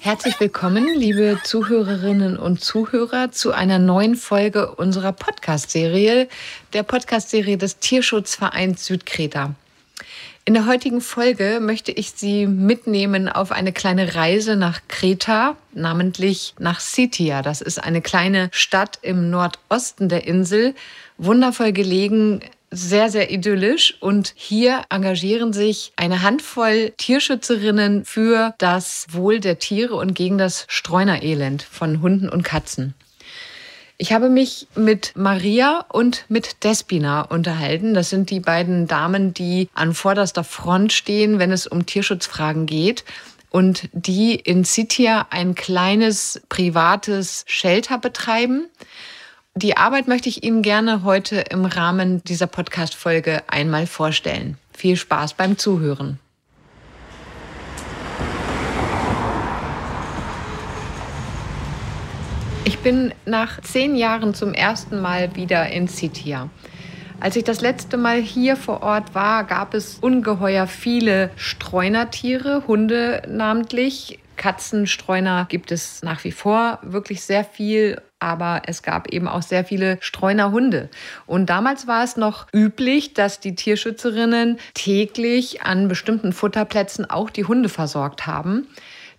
Herzlich willkommen, liebe Zuhörerinnen und Zuhörer, zu einer neuen Folge unserer Podcast-Serie, der Podcast-Serie des Tierschutzvereins Südkreta. In der heutigen Folge möchte ich Sie mitnehmen auf eine kleine Reise nach Kreta, namentlich nach Sitia. Das ist eine kleine Stadt im Nordosten der Insel, wundervoll gelegen sehr, sehr idyllisch. Und hier engagieren sich eine Handvoll Tierschützerinnen für das Wohl der Tiere und gegen das Streunerelend von Hunden und Katzen. Ich habe mich mit Maria und mit Despina unterhalten. Das sind die beiden Damen, die an vorderster Front stehen, wenn es um Tierschutzfragen geht und die in Sitia ein kleines privates Shelter betreiben. Die Arbeit möchte ich Ihnen gerne heute im Rahmen dieser Podcast-Folge einmal vorstellen. Viel Spaß beim Zuhören. Ich bin nach zehn Jahren zum ersten Mal wieder in Sitia. Als ich das letzte Mal hier vor Ort war, gab es ungeheuer viele Streunertiere, Hunde namentlich. Katzenstreuner gibt es nach wie vor wirklich sehr viel aber es gab eben auch sehr viele Streunerhunde. Und damals war es noch üblich, dass die Tierschützerinnen täglich an bestimmten Futterplätzen auch die Hunde versorgt haben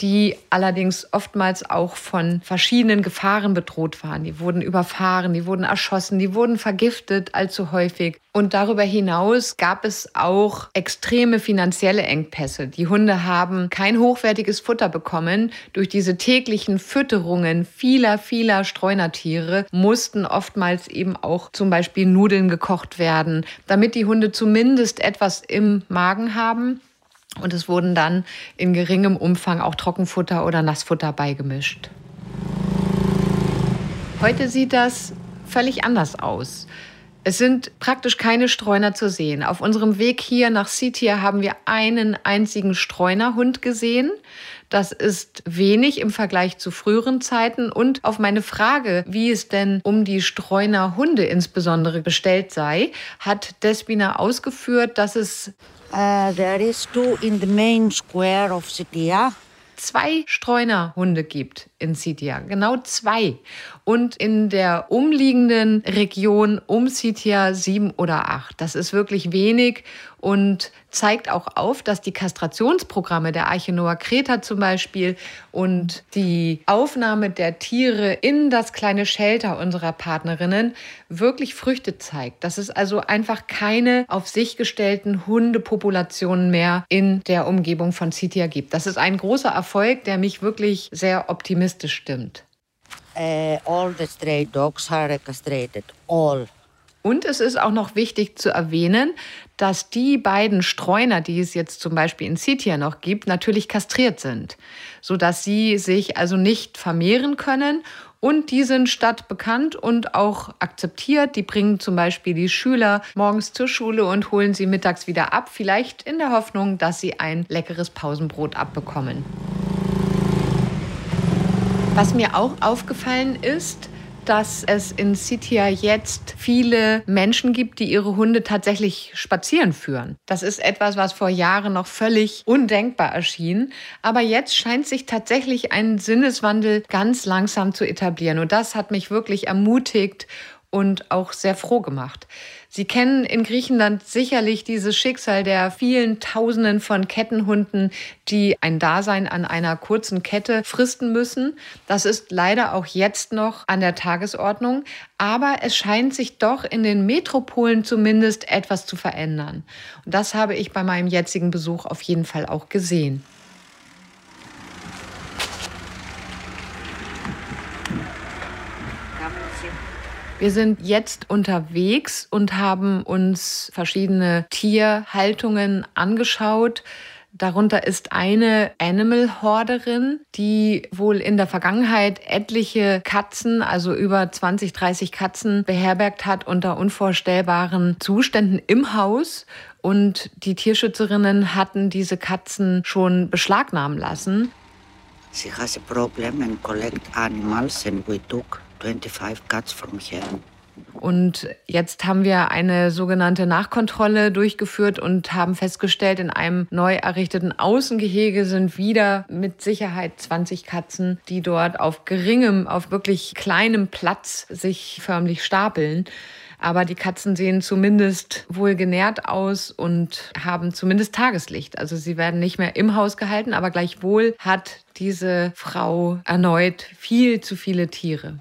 die allerdings oftmals auch von verschiedenen Gefahren bedroht waren. Die wurden überfahren, die wurden erschossen, die wurden vergiftet allzu häufig. Und darüber hinaus gab es auch extreme finanzielle Engpässe. Die Hunde haben kein hochwertiges Futter bekommen. Durch diese täglichen Fütterungen vieler, vieler Streunertiere mussten oftmals eben auch zum Beispiel Nudeln gekocht werden, damit die Hunde zumindest etwas im Magen haben. Und es wurden dann in geringem Umfang auch Trockenfutter oder Nassfutter beigemischt. Heute sieht das völlig anders aus. Es sind praktisch keine Streuner zu sehen. Auf unserem Weg hier nach Sitia haben wir einen einzigen Streunerhund gesehen. Das ist wenig im Vergleich zu früheren Zeiten. Und auf meine Frage, wie es denn um die Streunerhunde insbesondere bestellt sei, hat Despina ausgeführt, dass es There is two in the main square of Sitia. Zwei Streunerhunde gibt in Sitia, genau zwei. Und in der umliegenden Region um Sitia sieben oder acht. Das ist wirklich wenig und zeigt auch auf, dass die Kastrationsprogramme der Arche Noah Kreta zum Beispiel und die Aufnahme der Tiere in das kleine Shelter unserer Partnerinnen wirklich Früchte zeigt. Dass es also einfach keine auf sich gestellten Hundepopulationen mehr in der Umgebung von Sitia gibt. Das ist ein großer Erfolg, der mich wirklich sehr optimistisch stimmt. Uh, all the stray dogs are castrated. All. Und es ist auch noch wichtig zu erwähnen, dass die beiden Streuner, die es jetzt zum Beispiel in Sitia noch gibt, natürlich kastriert sind, sodass sie sich also nicht vermehren können. Und die sind stadtbekannt und auch akzeptiert. Die bringen zum Beispiel die Schüler morgens zur Schule und holen sie mittags wieder ab, vielleicht in der Hoffnung, dass sie ein leckeres Pausenbrot abbekommen. Was mir auch aufgefallen ist, dass es in Sitia jetzt viele Menschen gibt, die ihre Hunde tatsächlich spazieren führen. Das ist etwas, was vor Jahren noch völlig undenkbar erschien. Aber jetzt scheint sich tatsächlich ein Sinneswandel ganz langsam zu etablieren. Und das hat mich wirklich ermutigt und auch sehr froh gemacht. Sie kennen in Griechenland sicherlich dieses Schicksal der vielen Tausenden von Kettenhunden, die ein Dasein an einer kurzen Kette fristen müssen. Das ist leider auch jetzt noch an der Tagesordnung. Aber es scheint sich doch in den Metropolen zumindest etwas zu verändern. Und das habe ich bei meinem jetzigen Besuch auf jeden Fall auch gesehen. Wir sind jetzt unterwegs und haben uns verschiedene Tierhaltungen angeschaut. Darunter ist eine Animal-Horderin, die wohl in der Vergangenheit etliche Katzen, also über 20, 30 Katzen beherbergt hat unter unvorstellbaren Zuständen im Haus. Und die Tierschützerinnen hatten diese Katzen schon beschlagnahmen lassen. She has a problem and collect animals and we took 25 cats from here. Und jetzt haben wir eine sogenannte Nachkontrolle durchgeführt und haben festgestellt, in einem neu errichteten Außengehege sind wieder mit Sicherheit 20 Katzen, die dort auf geringem, auf wirklich kleinem Platz sich förmlich stapeln. Aber die Katzen sehen zumindest wohl genährt aus und haben zumindest Tageslicht. Also sie werden nicht mehr im Haus gehalten, aber gleichwohl hat diese Frau erneut viel zu viele Tiere.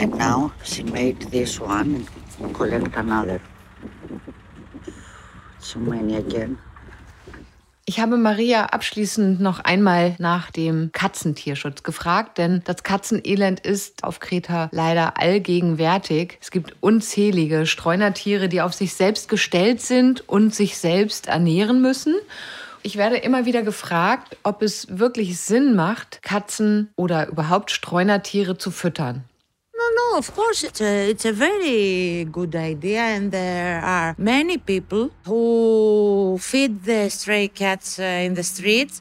And now she made this one and collect another. So many again. Ich habe Maria abschließend noch einmal nach dem Katzentierschutz gefragt, denn das Katzenelend ist auf Kreta leider allgegenwärtig. Es gibt unzählige Streunertiere, die auf sich selbst gestellt sind und sich selbst ernähren müssen. Ich werde immer wieder gefragt, ob es wirklich Sinn macht, Katzen oder überhaupt Streunertiere zu füttern. No, no, of course it's a, it's a very good idea and there are many people who feed the stray cats uh, in the streets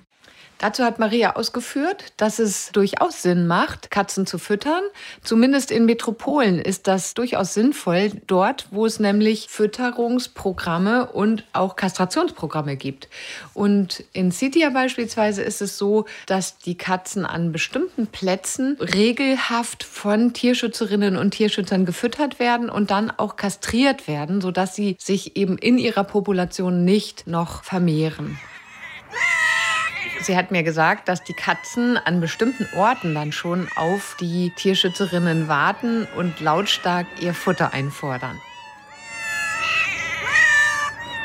Dazu hat Maria ausgeführt, dass es durchaus Sinn macht, Katzen zu füttern. Zumindest in Metropolen ist das durchaus sinnvoll, dort, wo es nämlich Fütterungsprogramme und auch Kastrationsprogramme gibt. Und in Sitia beispielsweise ist es so, dass die Katzen an bestimmten Plätzen regelhaft von Tierschützerinnen und Tierschützern gefüttert werden und dann auch kastriert werden, sodass sie sich eben in ihrer Population nicht noch vermehren. Sie hat mir gesagt, dass die Katzen an bestimmten Orten dann schon auf die Tierschützerinnen warten und lautstark ihr Futter einfordern.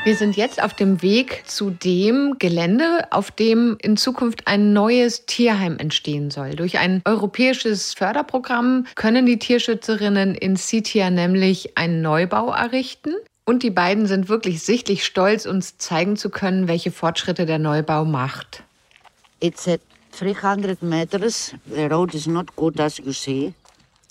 Wir sind jetzt auf dem Weg zu dem Gelände, auf dem in Zukunft ein neues Tierheim entstehen soll. Durch ein europäisches Förderprogramm können die Tierschützerinnen in Sitia nämlich einen Neubau errichten. Und die beiden sind wirklich sichtlich stolz, uns zeigen zu können, welche Fortschritte der Neubau macht. It's at 300 meters. The road is not good as you see.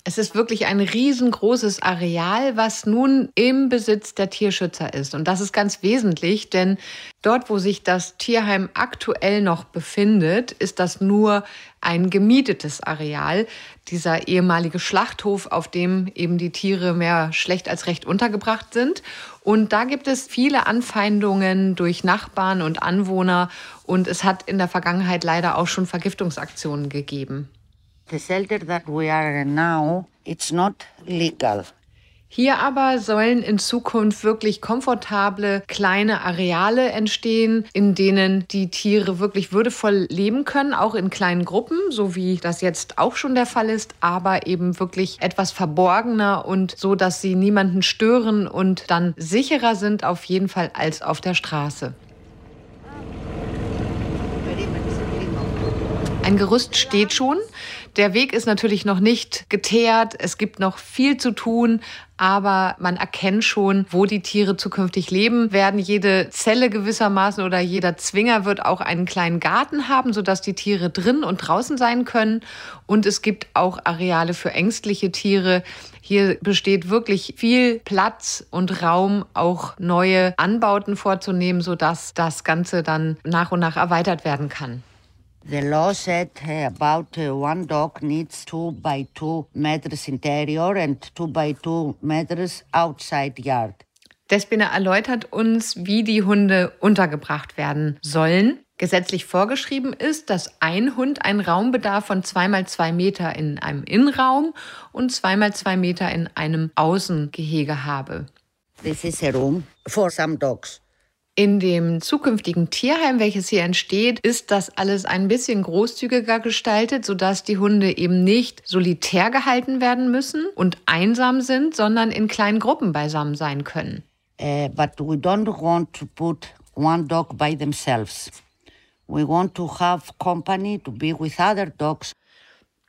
Es ist wirklich ein riesengroßes Areal, was nun im Besitz der Tierschützer ist. Und das ist ganz wesentlich, denn dort, wo sich das Tierheim aktuell noch befindet, ist das nur ein gemietetes Areal. Dieser ehemalige Schlachthof, auf dem eben die Tiere mehr schlecht als recht untergebracht sind. Und da gibt es viele Anfeindungen durch Nachbarn und Anwohner. Und es hat in der Vergangenheit leider auch schon Vergiftungsaktionen gegeben. Hier aber sollen in Zukunft wirklich komfortable kleine Areale entstehen, in denen die Tiere wirklich würdevoll leben können, auch in kleinen Gruppen, so wie das jetzt auch schon der Fall ist, aber eben wirklich etwas verborgener und so, dass sie niemanden stören und dann sicherer sind auf jeden Fall als auf der Straße. Ein Gerüst steht schon. Der Weg ist natürlich noch nicht geteert. Es gibt noch viel zu tun, aber man erkennt schon, wo die Tiere zukünftig leben werden. Jede Zelle gewissermaßen oder jeder Zwinger wird auch einen kleinen Garten haben, sodass die Tiere drin und draußen sein können. Und es gibt auch Areale für ängstliche Tiere. Hier besteht wirklich viel Platz und Raum, auch neue Anbauten vorzunehmen, sodass das Ganze dann nach und nach erweitert werden kann. The law said about uh, one dog needs two by two meters interior and two by two meters outside yard. Despina erläutert uns, wie die Hunde untergebracht werden sollen. Gesetzlich vorgeschrieben ist, dass ein Hund einen Raumbedarf von zweimal zwei Meter in einem Innenraum und zweimal zwei Meter in einem Außengehege habe. This is a room for some dogs. In dem zukünftigen Tierheim, welches hier entsteht, ist das alles ein bisschen großzügiger gestaltet, sodass die Hunde eben nicht solitär gehalten werden müssen und einsam sind, sondern in kleinen Gruppen beisammen sein können. Uh, but we don't want to put one dog by themselves. We want to have company to be with other dogs.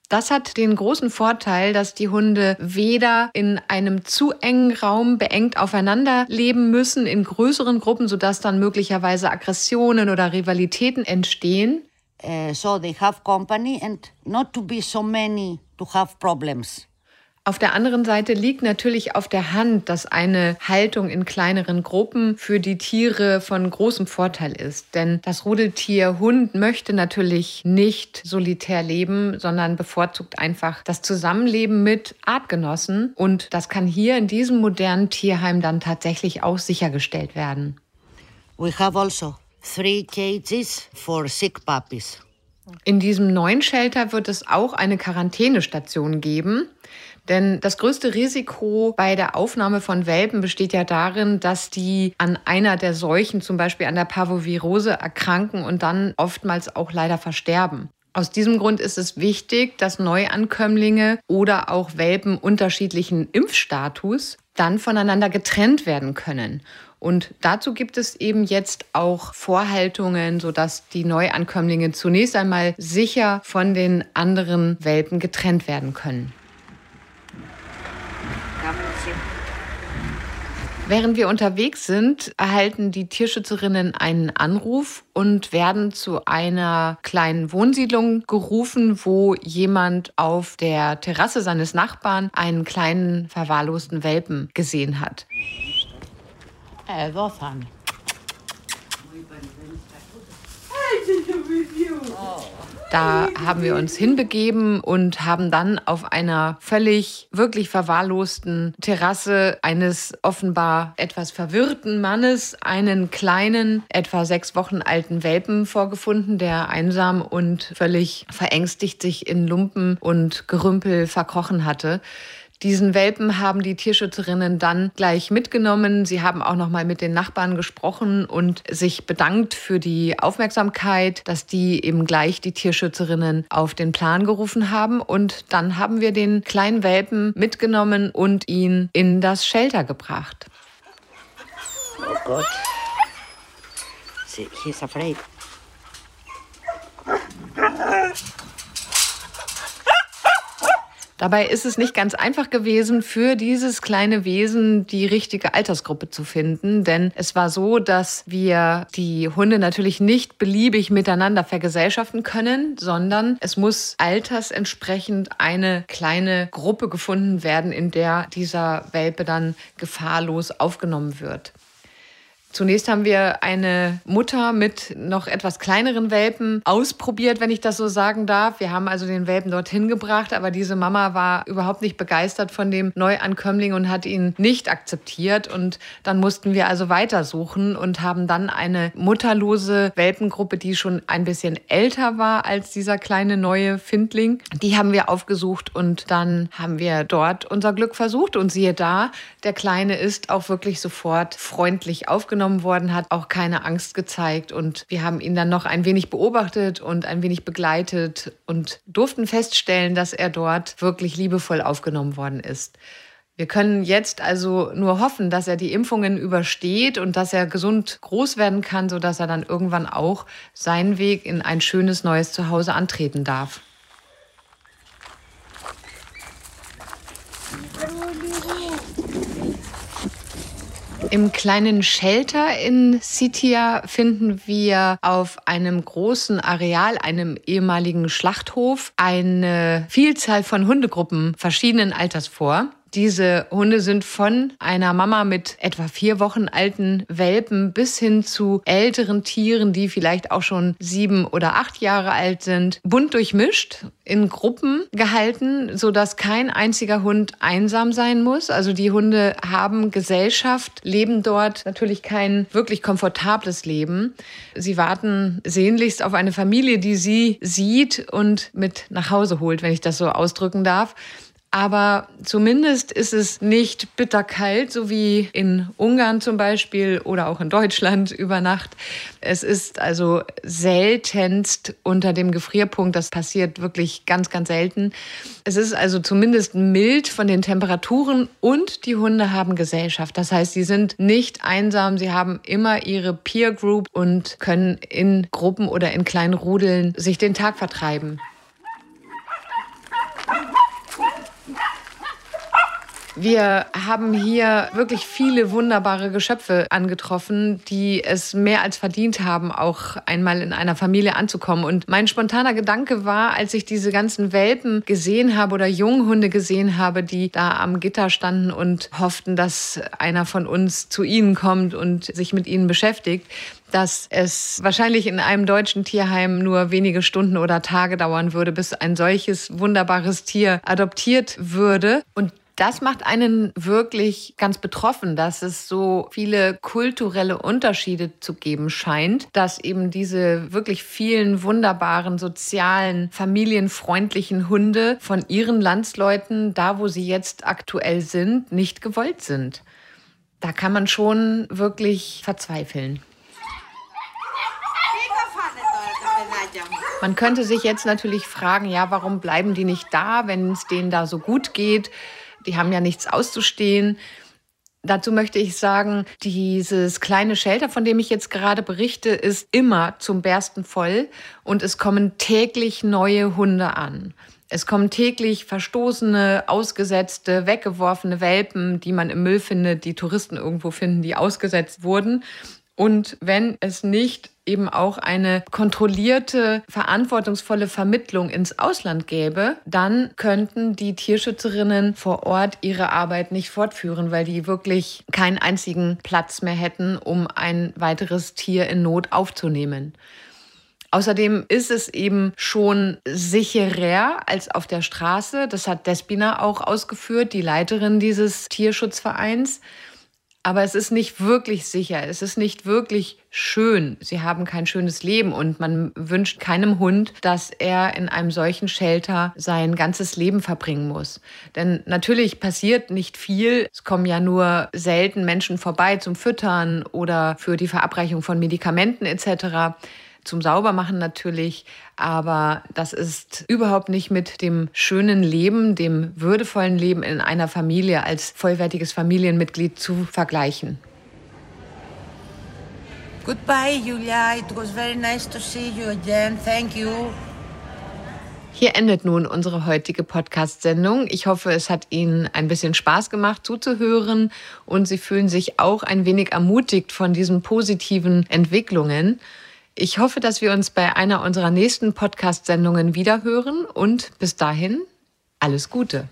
Das hat den großen Vorteil, dass die Hunde weder in einem zu engen Raum beengt aufeinander leben müssen, in größeren Gruppen, sodass dann möglicherweise Aggressionen oder Rivalitäten entstehen. Uh, so they have company and not to be so many to have problems. Auf der anderen Seite liegt natürlich auf der Hand, dass eine Haltung in kleineren Gruppen für die Tiere von großem Vorteil ist. Denn das Rudeltier Hund möchte natürlich nicht solitär leben, sondern bevorzugt einfach das Zusammenleben mit Artgenossen. Und das kann hier in diesem modernen Tierheim dann tatsächlich auch sichergestellt werden. We have also three cages for sick puppies. In diesem neuen Shelter wird es auch eine Quarantänestation geben. Denn das größte Risiko bei der Aufnahme von Welpen besteht ja darin, dass die an einer der Seuchen, zum Beispiel an der Parvovirose, erkranken und dann oftmals auch leider versterben. Aus diesem Grund ist es wichtig, dass Neuankömmlinge oder auch Welpen unterschiedlichen Impfstatus dann voneinander getrennt werden können. Und dazu gibt es eben jetzt auch Vorhaltungen, sodass die Neuankömmlinge zunächst einmal sicher von den anderen Welpen getrennt werden können. Während wir unterwegs sind, erhalten die Tierschützerinnen einen Anruf und werden zu einer kleinen Wohnsiedlung gerufen, wo jemand auf der Terrasse seines Nachbarn einen kleinen verwahrlosten Welpen gesehen hat. Äh, Wolfgang. Da haben wir uns hinbegeben und haben dann auf einer völlig, wirklich verwahrlosten Terrasse eines offenbar etwas verwirrten Mannes einen kleinen, etwa sechs Wochen alten Welpen vorgefunden, der einsam und völlig verängstigt sich in Lumpen und Gerümpel verkrochen hatte. Diesen Welpen haben die Tierschützerinnen dann gleich mitgenommen. Sie haben auch noch mal mit den Nachbarn gesprochen und sich bedankt für die Aufmerksamkeit, dass die eben gleich die Tierschützerinnen auf den Plan gerufen haben. Und dann haben wir den kleinen Welpen mitgenommen und ihn in das Shelter gebracht. Oh Gott. He's afraid. Dabei ist es nicht ganz einfach gewesen, für dieses kleine Wesen die richtige Altersgruppe zu finden. Denn es war so, dass wir die Hunde natürlich nicht beliebig miteinander vergesellschaften können, sondern es muss altersentsprechend eine kleine Gruppe gefunden werden, in der dieser Welpe dann gefahrlos aufgenommen wird. Zunächst haben wir eine Mutter mit noch etwas kleineren Welpen ausprobiert, wenn ich das so sagen darf. Wir haben also den Welpen dorthin gebracht, aber diese Mama war überhaupt nicht begeistert von dem Neuankömmling und hat ihn nicht akzeptiert. Und dann mussten wir also weitersuchen und haben dann eine mutterlose Welpengruppe, die schon ein bisschen älter war als dieser kleine neue Findling. Die haben wir aufgesucht und dann haben wir dort unser Glück versucht. Und siehe da, der Kleine ist auch wirklich sofort freundlich aufgenommen aufgenommen worden, hat auch keine Angst gezeigt. Und wir haben ihn dann noch ein wenig beobachtet und ein wenig begleitet und durften feststellen, dass er dort wirklich liebevoll aufgenommen worden ist. Wir können jetzt also nur hoffen, dass er die Impfungen übersteht und dass er gesund groß werden kann, sodass er dann irgendwann auch seinen Weg in ein schönes neues Zuhause antreten darf. Im kleinen Shelter in Sitia finden wir auf einem großen Areal, einem ehemaligen Schlachthof, eine Vielzahl von Hundegruppen verschiedenen Alters vor. Diese Hunde sind von einer Mama mit etwa vier Wochen alten Welpen bis hin zu älteren Tieren, die vielleicht auch schon sieben oder acht Jahre alt sind, bunt durchmischt, in Gruppen gehalten, sodass kein einziger Hund einsam sein muss. Also die Hunde haben Gesellschaft, leben dort natürlich kein wirklich komfortables Leben. Sie warten sehnlichst auf eine Familie, die sie sieht und mit nach Hause holt, wenn ich das so ausdrücken darf. Aber zumindest ist es nicht bitterkalt, so wie in Ungarn zum Beispiel oder auch in Deutschland über Nacht. Es ist also seltenst unter dem Gefrierpunkt. Das passiert wirklich ganz, ganz selten. Es ist also zumindest mild von den Temperaturen und die Hunde haben Gesellschaft. Das heißt, sie sind nicht einsam. Sie haben immer ihre Peer Group und können in Gruppen oder in kleinen Rudeln sich den Tag vertreiben. Wir haben hier wirklich viele wunderbare Geschöpfe angetroffen, die es mehr als verdient haben, auch einmal in einer Familie anzukommen. Und mein spontaner Gedanke war, als ich diese ganzen Welpen gesehen habe oder Junghunde gesehen habe, die da am Gitter standen und hofften, dass einer von uns zu ihnen kommt und sich mit ihnen beschäftigt, dass es wahrscheinlich in einem deutschen Tierheim nur wenige Stunden oder Tage dauern würde, bis ein solches wunderbares Tier adoptiert würde. Und das macht einen wirklich ganz betroffen, dass es so viele kulturelle Unterschiede zu geben scheint, dass eben diese wirklich vielen wunderbaren, sozialen, familienfreundlichen Hunde von ihren Landsleuten, da wo sie jetzt aktuell sind, nicht gewollt sind. Da kann man schon wirklich verzweifeln. Man könnte sich jetzt natürlich fragen, ja, warum bleiben die nicht da, wenn es denen da so gut geht? Die haben ja nichts auszustehen. Dazu möchte ich sagen, dieses kleine Shelter, von dem ich jetzt gerade berichte, ist immer zum Bersten voll und es kommen täglich neue Hunde an. Es kommen täglich verstoßene, ausgesetzte, weggeworfene Welpen, die man im Müll findet, die Touristen irgendwo finden, die ausgesetzt wurden. Und wenn es nicht eben auch eine kontrollierte, verantwortungsvolle Vermittlung ins Ausland gäbe, dann könnten die Tierschützerinnen vor Ort ihre Arbeit nicht fortführen, weil die wirklich keinen einzigen Platz mehr hätten, um ein weiteres Tier in Not aufzunehmen. Außerdem ist es eben schon sicherer als auf der Straße. Das hat Despina auch ausgeführt, die Leiterin dieses Tierschutzvereins. Aber es ist nicht wirklich sicher, es ist nicht wirklich schön. Sie haben kein schönes Leben und man wünscht keinem Hund, dass er in einem solchen Shelter sein ganzes Leben verbringen muss. Denn natürlich passiert nicht viel. Es kommen ja nur selten Menschen vorbei zum Füttern oder für die Verabreichung von Medikamenten etc zum Saubermachen natürlich, aber das ist überhaupt nicht mit dem schönen Leben, dem würdevollen Leben in einer Familie als vollwertiges Familienmitglied zu vergleichen. Goodbye, Julia. It was very nice to see you again. Thank you. Hier endet nun unsere heutige Podcast-Sendung. Ich hoffe, es hat Ihnen ein bisschen Spaß gemacht zuzuhören und Sie fühlen sich auch ein wenig ermutigt von diesen positiven Entwicklungen. Ich hoffe, dass wir uns bei einer unserer nächsten Podcast-Sendungen wiederhören und bis dahin alles Gute.